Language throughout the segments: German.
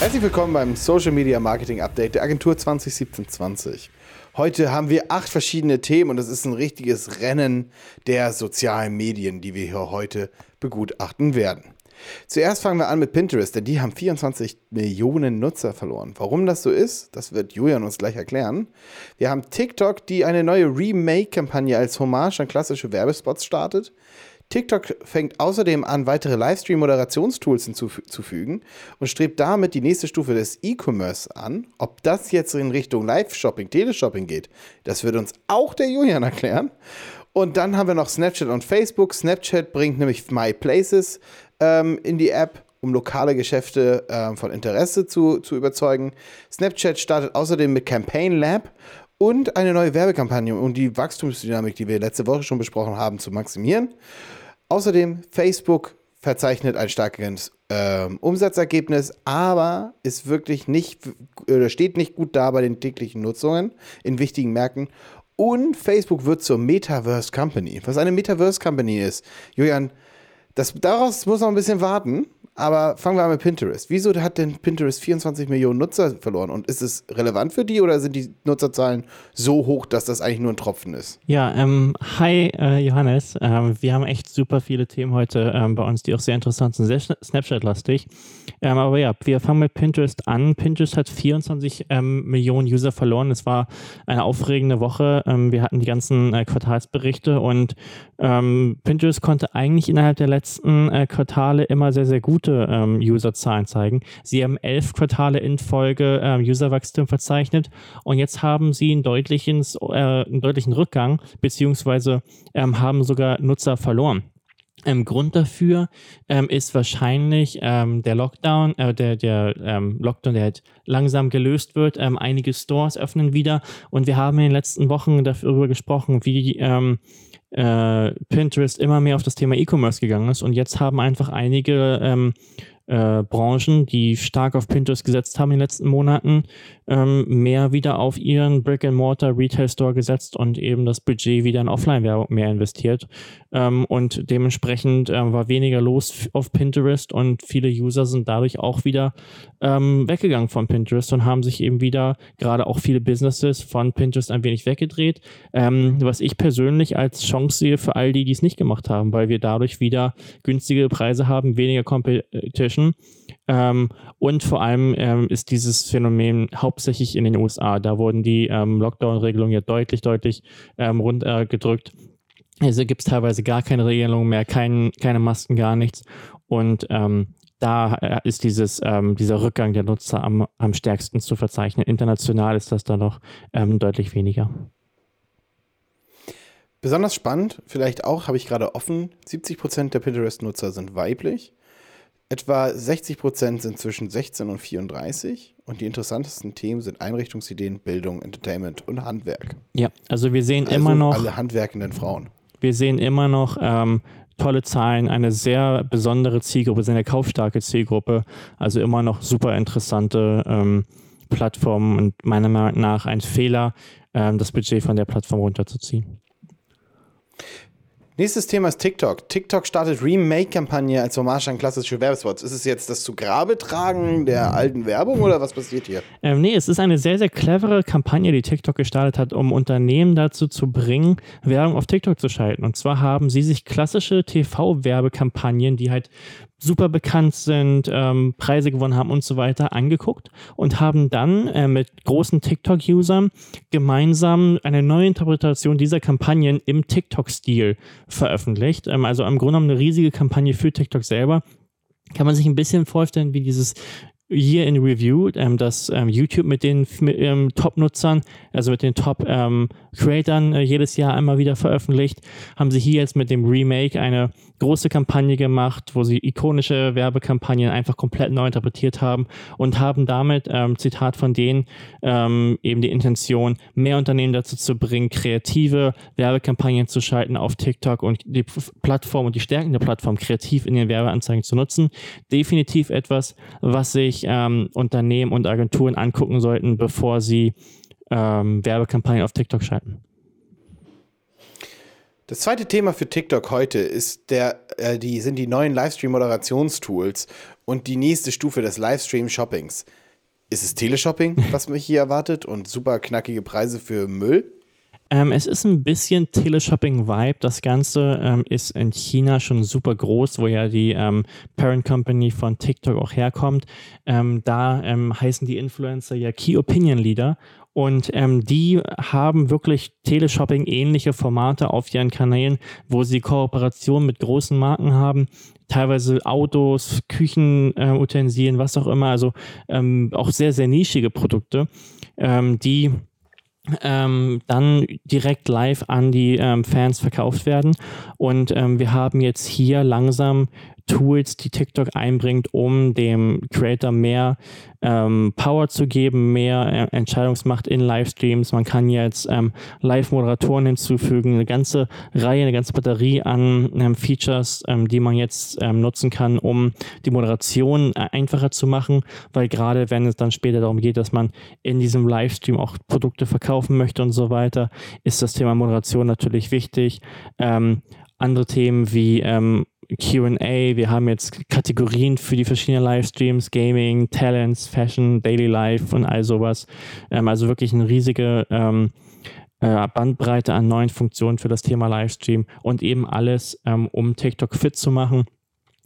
Herzlich willkommen beim Social Media Marketing Update der Agentur 2017-20. Heute haben wir acht verschiedene Themen und es ist ein richtiges Rennen der sozialen Medien, die wir hier heute begutachten werden. Zuerst fangen wir an mit Pinterest, denn die haben 24 Millionen Nutzer verloren. Warum das so ist, das wird Julian uns gleich erklären. Wir haben TikTok, die eine neue Remake-Kampagne als Hommage an klassische Werbespots startet. TikTok fängt außerdem an, weitere Livestream-Moderationstools hinzuzufügen und strebt damit die nächste Stufe des E-Commerce an. Ob das jetzt in Richtung Live-Shopping, Teleshopping geht, das wird uns auch der Julian erklären. Und dann haben wir noch Snapchat und Facebook. Snapchat bringt nämlich My Places ähm, in die App, um lokale Geschäfte ähm, von Interesse zu, zu überzeugen. Snapchat startet außerdem mit Campaign Lab und eine neue Werbekampagne, um die Wachstumsdynamik, die wir letzte Woche schon besprochen haben, zu maximieren. Außerdem, Facebook verzeichnet ein starkes äh, Umsatzergebnis, aber ist wirklich nicht oder steht nicht gut da bei den täglichen Nutzungen in wichtigen Märkten. Und Facebook wird zur Metaverse Company. Was eine Metaverse Company ist, Julian, das, daraus muss noch ein bisschen warten. Aber fangen wir an mit Pinterest. Wieso hat denn Pinterest 24 Millionen Nutzer verloren? Und ist es relevant für die oder sind die Nutzerzahlen so hoch, dass das eigentlich nur ein Tropfen ist? Ja, ähm, hi äh, Johannes. Ähm, wir haben echt super viele Themen heute ähm, bei uns, die auch sehr interessant sind, sehr Snapchat-lastig. Ähm, aber ja, wir fangen mit Pinterest an. Pinterest hat 24 ähm, Millionen User verloren. Es war eine aufregende Woche. Ähm, wir hatten die ganzen äh, Quartalsberichte und Pinterest konnte eigentlich innerhalb der letzten äh, Quartale immer sehr, sehr gut gute ähm, Userzahlen zeigen. Sie haben elf Quartale in Folge ähm, Userwachstum verzeichnet und jetzt haben sie einen deutlichen, äh, einen deutlichen Rückgang, beziehungsweise ähm, haben sogar Nutzer verloren. Ähm, Grund dafür ähm, ist wahrscheinlich ähm, der Lockdown, äh, der, der ähm, Lockdown, der halt langsam gelöst wird. Ähm, einige Stores öffnen wieder und wir haben in den letzten Wochen darüber gesprochen, wie ähm, äh, Pinterest immer mehr auf das Thema E-Commerce gegangen ist und jetzt haben einfach einige ähm, äh, Branchen, die stark auf Pinterest gesetzt haben in den letzten Monaten, ähm, mehr wieder auf ihren Brick-and-Mortar-Retail-Store gesetzt und eben das Budget wieder in Offline-Werbung mehr investiert. Ähm, und dementsprechend ähm, war weniger los auf Pinterest und viele User sind dadurch auch wieder ähm, weggegangen von Pinterest und haben sich eben wieder, gerade auch viele Businesses von Pinterest ein wenig weggedreht. Ähm, was ich persönlich als Chance sehe für all die, die es nicht gemacht haben, weil wir dadurch wieder günstige Preise haben, weniger Competition. Ähm, und vor allem ähm, ist dieses Phänomen hauptsächlich in den USA. Da wurden die ähm, Lockdown-Regelungen ja deutlich, deutlich ähm, runtergedrückt. Also gibt es teilweise gar keine Regelungen mehr, kein, keine Masken, gar nichts. Und ähm, da äh, ist dieses, ähm, dieser Rückgang der Nutzer am, am stärksten zu verzeichnen. International ist das da noch deutlich weniger. Besonders spannend, vielleicht auch, habe ich gerade offen, 70% der Pinterest-Nutzer sind weiblich. Etwa 60% sind zwischen 16 und 34 und die interessantesten Themen sind Einrichtungsideen, Bildung, Entertainment und Handwerk. Ja, also wir sehen also immer noch. Alle handwerkenden Frauen. Wir sehen immer noch ähm, tolle Zahlen, eine sehr besondere Zielgruppe, eine kaufstarke Zielgruppe, also immer noch super interessante ähm, Plattformen und meiner Meinung nach ein Fehler, ähm, das Budget von der Plattform runterzuziehen. Nächstes Thema ist TikTok. TikTok startet Remake-Kampagne als Hommage an klassische Werbespots. Ist es jetzt das zu Grabe tragen der alten Werbung oder was passiert hier? Ähm, nee, es ist eine sehr, sehr clevere Kampagne, die TikTok gestartet hat, um Unternehmen dazu zu bringen, Werbung auf TikTok zu schalten. Und zwar haben sie sich klassische TV-Werbekampagnen, die halt super bekannt sind, ähm, Preise gewonnen haben und so weiter, angeguckt und haben dann äh, mit großen TikTok-Usern gemeinsam eine neue Interpretation dieser Kampagnen im TikTok-Stil veröffentlicht. Ähm, also im Grunde genommen eine riesige Kampagne für TikTok selber. Kann man sich ein bisschen vorstellen, wie dieses Year in Review, ähm, dass ähm, YouTube mit den ähm, Top-Nutzern, also mit den Top-Creatern äh, jedes Jahr einmal wieder veröffentlicht, haben sie hier jetzt mit dem Remake eine große Kampagne gemacht, wo sie ikonische Werbekampagnen einfach komplett neu interpretiert haben und haben damit, ähm, Zitat von denen, ähm, eben die Intention, mehr Unternehmen dazu zu bringen, kreative Werbekampagnen zu schalten auf TikTok und die Plattform und die Stärken der Plattform kreativ in den Werbeanzeigen zu nutzen. Definitiv etwas, was sich ähm, Unternehmen und Agenturen angucken sollten, bevor sie ähm, Werbekampagnen auf TikTok schalten. Das zweite Thema für TikTok heute ist der, äh, die, sind die neuen Livestream-Moderationstools und die nächste Stufe des Livestream-Shoppings. Ist es Teleshopping, was mich hier erwartet und super knackige Preise für Müll? Ähm, es ist ein bisschen Teleshopping-Vibe. Das Ganze ähm, ist in China schon super groß, wo ja die ähm, Parent Company von TikTok auch herkommt. Ähm, da ähm, heißen die Influencer ja Key Opinion Leader. Und ähm, die haben wirklich Teleshopping-ähnliche Formate auf ihren Kanälen, wo sie Kooperationen mit großen Marken haben, teilweise Autos, Küchenutensilien, äh, was auch immer, also auch sehr, sehr nischige Produkte, die ähm, dann direkt live an die ähm, Fans verkauft werden. Und ähm, wir haben jetzt hier langsam Tools, die TikTok einbringt, um dem Creator mehr ähm, Power zu geben, mehr äh, Entscheidungsmacht in Livestreams. Man kann jetzt ähm, Live-Moderatoren hinzufügen, eine ganze Reihe, eine ganze Batterie an ähm, Features, ähm, die man jetzt ähm, nutzen kann, um die Moderation äh, einfacher zu machen, weil gerade wenn es dann später darum geht, dass man in diesem Livestream auch Produkte verkaufen möchte und so weiter, ist das Thema Moderation natürlich wichtig. Ähm, andere Themen wie QA, wir haben jetzt Kategorien für die verschiedenen Livestreams, Gaming, Talents, Fashion, Daily Life und all sowas. Ähm, also wirklich eine riesige ähm, äh, Bandbreite an neuen Funktionen für das Thema Livestream und eben alles, ähm, um TikTok fit zu machen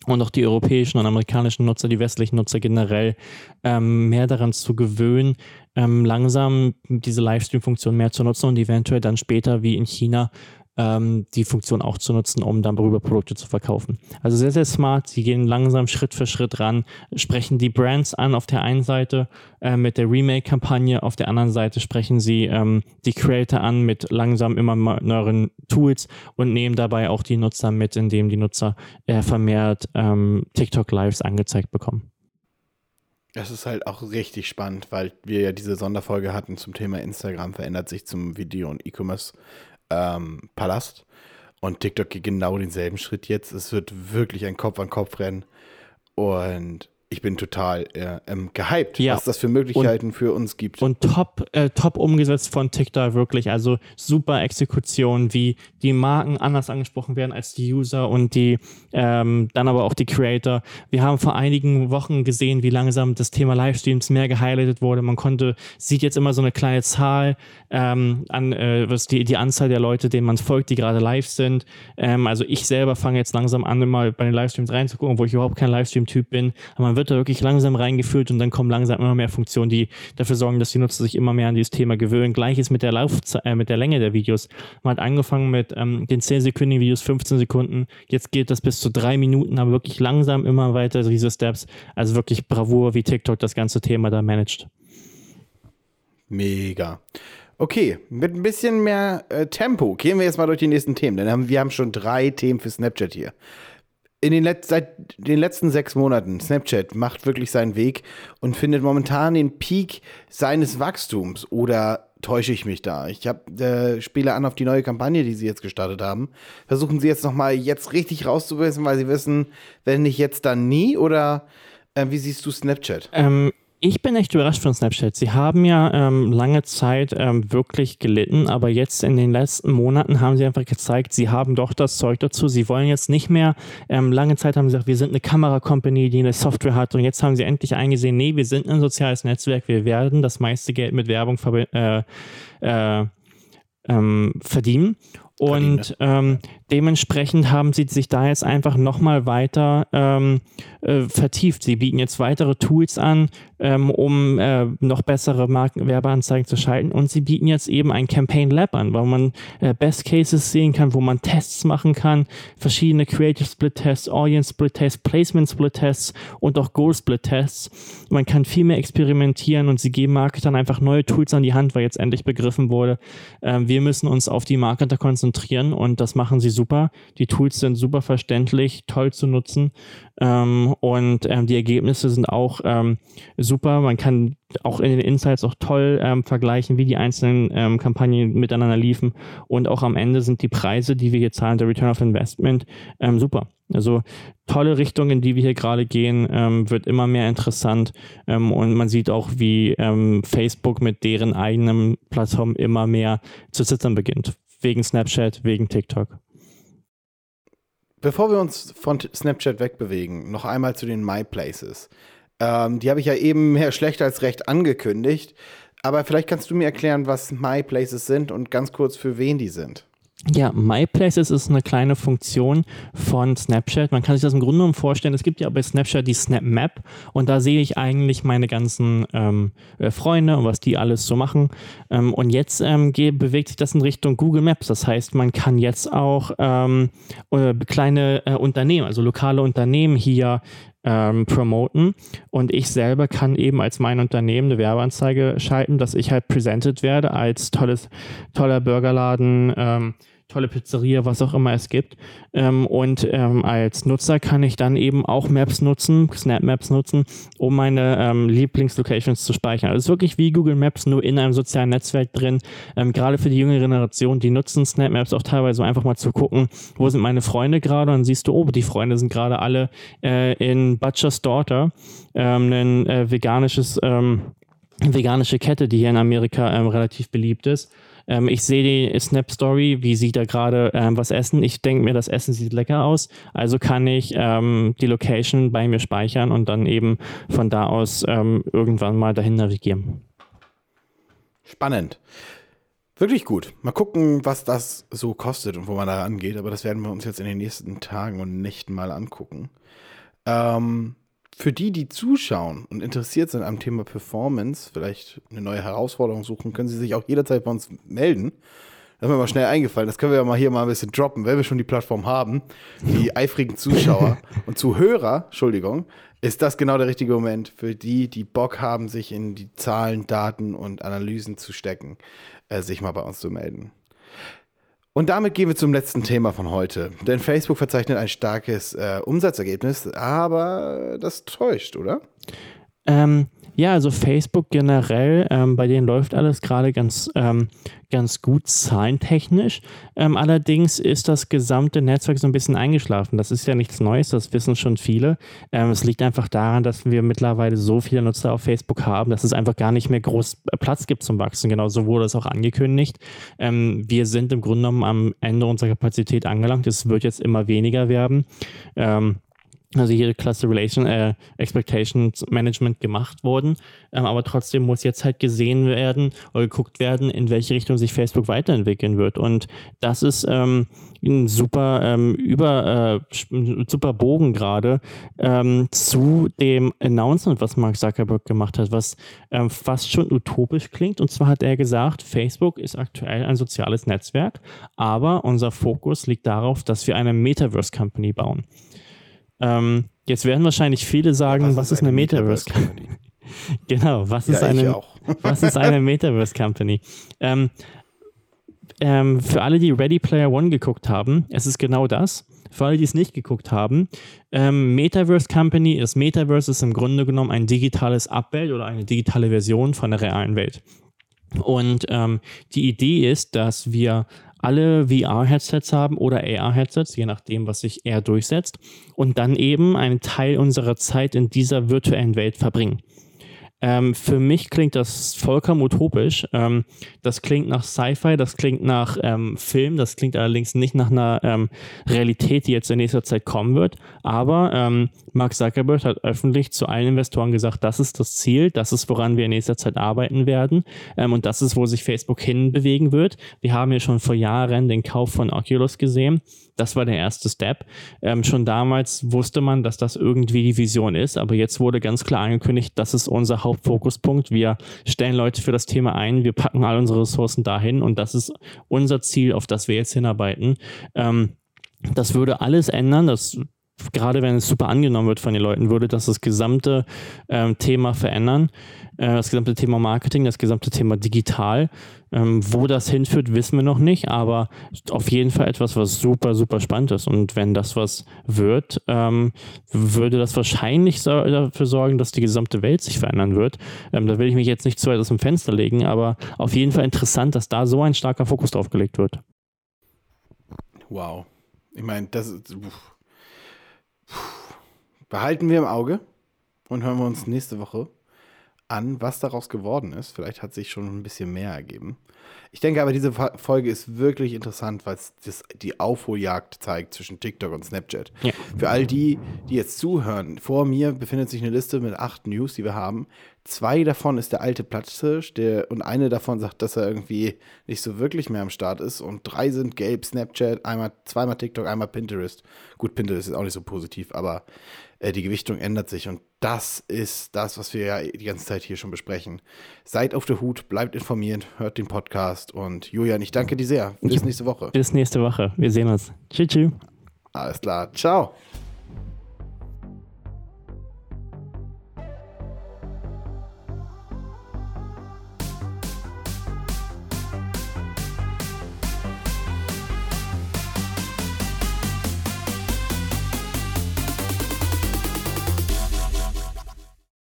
und auch die europäischen und amerikanischen Nutzer, die westlichen Nutzer generell ähm, mehr daran zu gewöhnen, ähm, langsam diese Livestream-Funktion mehr zu nutzen und eventuell dann später wie in China ähm, die Funktion auch zu nutzen, um dann darüber Produkte zu verkaufen. Also sehr, sehr smart. Sie gehen langsam Schritt für Schritt ran, sprechen die Brands an auf der einen Seite äh, mit der Remake-Kampagne, auf der anderen Seite sprechen sie ähm, die Creator an mit langsam immer neueren Tools und nehmen dabei auch die Nutzer mit, indem die Nutzer äh, vermehrt ähm, TikTok-Lives angezeigt bekommen. Das ist halt auch richtig spannend, weil wir ja diese Sonderfolge hatten zum Thema Instagram verändert sich zum Video- und E-Commerce ähm, Palast. Und TikTok geht genau denselben Schritt jetzt. Es wird wirklich ein Kopf-an-Kopf-Rennen. Und ich bin total äh, ähm, gehypt, ja. was das für Möglichkeiten und, für uns gibt. Und top, äh, top umgesetzt von TikTok wirklich. Also super Exekution, wie die Marken anders angesprochen werden als die User und die ähm, dann aber auch die Creator. Wir haben vor einigen Wochen gesehen, wie langsam das Thema Livestreams mehr gehighlightet wurde. Man konnte, sieht jetzt immer so eine kleine Zahl ähm, an, äh, was die, die Anzahl der Leute, denen man folgt, die gerade live sind. Ähm, also ich selber fange jetzt langsam an, immer bei den Livestreams reinzugucken, wo ich überhaupt kein Livestream-Typ bin. Aber man wird da wirklich langsam reingeführt und dann kommen langsam immer mehr Funktionen, die dafür sorgen, dass die Nutzer sich immer mehr an dieses Thema gewöhnen. Gleiches mit der Laufzeit, äh, mit der Länge der Videos. Man hat angefangen mit ähm, den 10-sekündigen Videos, 15 Sekunden. Jetzt geht das bis zu drei Minuten, aber wirklich langsam immer weiter diese Steps. Also wirklich Bravour, wie TikTok das ganze Thema da managt. Mega. Okay, mit ein bisschen mehr äh, Tempo gehen wir jetzt mal durch die nächsten Themen, denn wir haben schon drei Themen für Snapchat hier in den seit den letzten sechs Monaten, Snapchat macht wirklich seinen Weg und findet momentan den Peak seines Wachstums. Oder täusche ich mich da? Ich hab, äh, spiele an auf die neue Kampagne, die sie jetzt gestartet haben. Versuchen sie jetzt nochmal jetzt richtig rauszuwissen, weil sie wissen, wenn nicht jetzt, dann nie? Oder äh, wie siehst du Snapchat? Ähm, ich bin echt überrascht von Snapchat. Sie haben ja ähm, lange Zeit ähm, wirklich gelitten, aber jetzt in den letzten Monaten haben sie einfach gezeigt, sie haben doch das Zeug dazu. Sie wollen jetzt nicht mehr, ähm, lange Zeit haben sie gesagt, wir sind eine Kamera-Company, die eine Software hat und jetzt haben sie endlich eingesehen, nee, wir sind ein soziales Netzwerk, wir werden das meiste Geld mit Werbung äh, äh, ähm, verdienen. Und ähm, dementsprechend haben sie sich da jetzt einfach nochmal weiter ähm, äh, vertieft. Sie bieten jetzt weitere Tools an, ähm, um äh, noch bessere Markenwerbeanzeigen zu schalten. Und sie bieten jetzt eben ein Campaign Lab an, wo man äh, Best Cases sehen kann, wo man Tests machen kann, verschiedene Creative Split Tests, Audience Split Tests, Placement Split Tests und auch Goal Split Tests. Man kann viel mehr experimentieren und sie geben Marketern einfach neue Tools an die Hand, weil jetzt endlich begriffen wurde, ähm, wir müssen uns auf die Marketer konzentrieren und das machen sie super. Die Tools sind super verständlich, toll zu nutzen ähm, und ähm, die Ergebnisse sind auch ähm, super. Man kann auch in den Insights auch toll ähm, vergleichen, wie die einzelnen ähm, Kampagnen miteinander liefen. Und auch am Ende sind die Preise, die wir hier zahlen, der Return of Investment, ähm, super. Also tolle Richtung, in die wir hier gerade gehen, wird immer mehr interessant. und man sieht auch, wie Facebook mit deren eigenen Plattform immer mehr zu zittern beginnt. Wegen Snapchat, wegen TikTok. bevor wir uns von Snapchat wegbewegen, noch einmal zu den My Places. Ähm, die habe ich ja eben mehr schlecht als recht angekündigt. Aber vielleicht kannst du mir erklären, was My Places sind und ganz kurz für wen die sind. Ja, MyPlaces ist eine kleine Funktion von Snapchat. Man kann sich das im Grunde genommen vorstellen. Es gibt ja bei Snapchat die Snap Map und da sehe ich eigentlich meine ganzen ähm, äh, Freunde und was die alles so machen. Ähm, und jetzt ähm, bewegt sich das in Richtung Google Maps. Das heißt, man kann jetzt auch ähm, äh, kleine äh, Unternehmen, also lokale Unternehmen hier ähm, promoten. Und ich selber kann eben als mein Unternehmen eine Werbeanzeige schalten, dass ich halt presented werde als tolles, toller Burgerladen. Ähm, tolle Pizzeria, was auch immer es gibt. Ähm, und ähm, als Nutzer kann ich dann eben auch Maps nutzen, Snap Maps nutzen, um meine ähm, Lieblingslocations zu speichern. Also es ist wirklich wie Google Maps, nur in einem sozialen Netzwerk drin. Ähm, gerade für die jüngere Generation, die nutzen Snap Maps auch teilweise, um einfach mal zu gucken, wo sind meine Freunde gerade. Und dann siehst du, oh, die Freunde sind gerade alle äh, in Butcher's Daughter, ähm, ein äh, veganisches ähm, veganische Kette, die hier in Amerika relativ beliebt ist. Ähm, ich sehe die Snap Story, wie sie da gerade ähm, was essen. Ich denke mir, das Essen sieht lecker aus. Also kann ich ähm, die Location bei mir speichern und dann eben von da aus ähm, irgendwann mal dahin navigieren. Spannend. Wirklich gut. Mal gucken, was das so kostet und wo man da rangeht. Aber das werden wir uns jetzt in den nächsten Tagen und Nächten mal angucken. Ähm, für die, die zuschauen und interessiert sind am Thema Performance, vielleicht eine neue Herausforderung suchen, können sie sich auch jederzeit bei uns melden. Das ist mir mal schnell eingefallen. Das können wir ja mal hier mal ein bisschen droppen, wenn wir schon die Plattform haben. Die eifrigen Zuschauer und Zuhörer, Entschuldigung, ist das genau der richtige Moment für die, die Bock haben, sich in die Zahlen, Daten und Analysen zu stecken, äh, sich mal bei uns zu melden. Und damit gehen wir zum letzten Thema von heute. Denn Facebook verzeichnet ein starkes äh, Umsatzergebnis, aber das täuscht, oder? Ähm, ja, also Facebook generell, ähm, bei denen läuft alles gerade ganz, ähm, ganz gut zahlentechnisch. Ähm, allerdings ist das gesamte Netzwerk so ein bisschen eingeschlafen. Das ist ja nichts Neues, das wissen schon viele. Ähm, es liegt einfach daran, dass wir mittlerweile so viele Nutzer auf Facebook haben, dass es einfach gar nicht mehr groß Platz gibt zum Wachsen. Genauso wurde es auch angekündigt. Ähm, wir sind im Grunde genommen am Ende unserer Kapazität angelangt. Es wird jetzt immer weniger werden. Also hier Cluster Relation, äh, Expectations Management gemacht worden. Ähm, aber trotzdem muss jetzt halt gesehen werden oder geguckt werden, in welche Richtung sich Facebook weiterentwickeln wird. Und das ist ähm, ein super ähm, über äh, super Bogen gerade ähm, zu dem Announcement, was Mark Zuckerberg gemacht hat, was ähm, fast schon utopisch klingt. Und zwar hat er gesagt, Facebook ist aktuell ein soziales Netzwerk, aber unser Fokus liegt darauf, dass wir eine Metaverse Company bauen. Ähm, jetzt werden wahrscheinlich viele sagen, was, was ist, eine, eine Metaverse Company? genau, was ist, ja, eine, was ist eine Metaverse Company? Ähm, ähm, für alle, die Ready Player One geguckt haben, es ist genau das. Für alle, die es nicht geguckt haben, ähm, Metaverse Company ist Metaverse ist im Grunde genommen ein digitales Abbild oder eine digitale Version von der realen Welt. Und ähm, die Idee ist, dass wir alle VR-Headsets haben oder AR-Headsets, je nachdem, was sich eher durchsetzt, und dann eben einen Teil unserer Zeit in dieser virtuellen Welt verbringen. Ähm, für mich klingt das vollkommen utopisch. Ähm, das klingt nach Sci-Fi, das klingt nach ähm, Film, das klingt allerdings nicht nach einer ähm, Realität, die jetzt in nächster Zeit kommen wird. Aber ähm, Mark Zuckerberg hat öffentlich zu allen Investoren gesagt, das ist das Ziel, das ist, woran wir in nächster Zeit arbeiten werden ähm, und das ist, wo sich Facebook hinbewegen wird. Wir haben ja schon vor Jahren den Kauf von Oculus gesehen. Das war der erste Step. Ähm, schon damals wusste man, dass das irgendwie die Vision ist, aber jetzt wurde ganz klar angekündigt, das ist unser Hauptfokuspunkt. Wir stellen Leute für das Thema ein, wir packen all unsere Ressourcen dahin und das ist unser Ziel, auf das wir jetzt hinarbeiten. Ähm, das würde alles ändern. Das gerade wenn es super angenommen wird von den Leuten, würde das das gesamte ähm, Thema verändern. Äh, das gesamte Thema Marketing, das gesamte Thema digital. Ähm, wo das hinführt, wissen wir noch nicht, aber auf jeden Fall etwas, was super, super spannend ist. Und wenn das was wird, ähm, würde das wahrscheinlich so, dafür sorgen, dass die gesamte Welt sich verändern wird. Ähm, da will ich mich jetzt nicht zu weit aus dem Fenster legen, aber auf jeden Fall interessant, dass da so ein starker Fokus drauf gelegt wird. Wow. Ich meine, das ist. Behalten wir im Auge und hören wir uns nächste Woche an, was daraus geworden ist. Vielleicht hat sich schon ein bisschen mehr ergeben. Ich denke aber, diese Folge ist wirklich interessant, weil es die Aufholjagd zeigt zwischen TikTok und Snapchat. Ja. Für all die, die jetzt zuhören, vor mir befindet sich eine Liste mit acht News, die wir haben. Zwei davon ist der alte Platzhirsch, der und eine davon sagt, dass er irgendwie nicht so wirklich mehr am Start ist. Und drei sind gelb, Snapchat, einmal, zweimal TikTok, einmal Pinterest. Gut, Pinterest ist auch nicht so positiv, aber äh, die Gewichtung ändert sich. Und das ist das, was wir ja die ganze Zeit hier schon besprechen. Seid auf der Hut, bleibt informiert, hört den Podcast. Und Julian, ich danke dir sehr. Bis nächste Woche. Bis nächste Woche. Wir sehen uns. Tschüss. Alles klar. Ciao.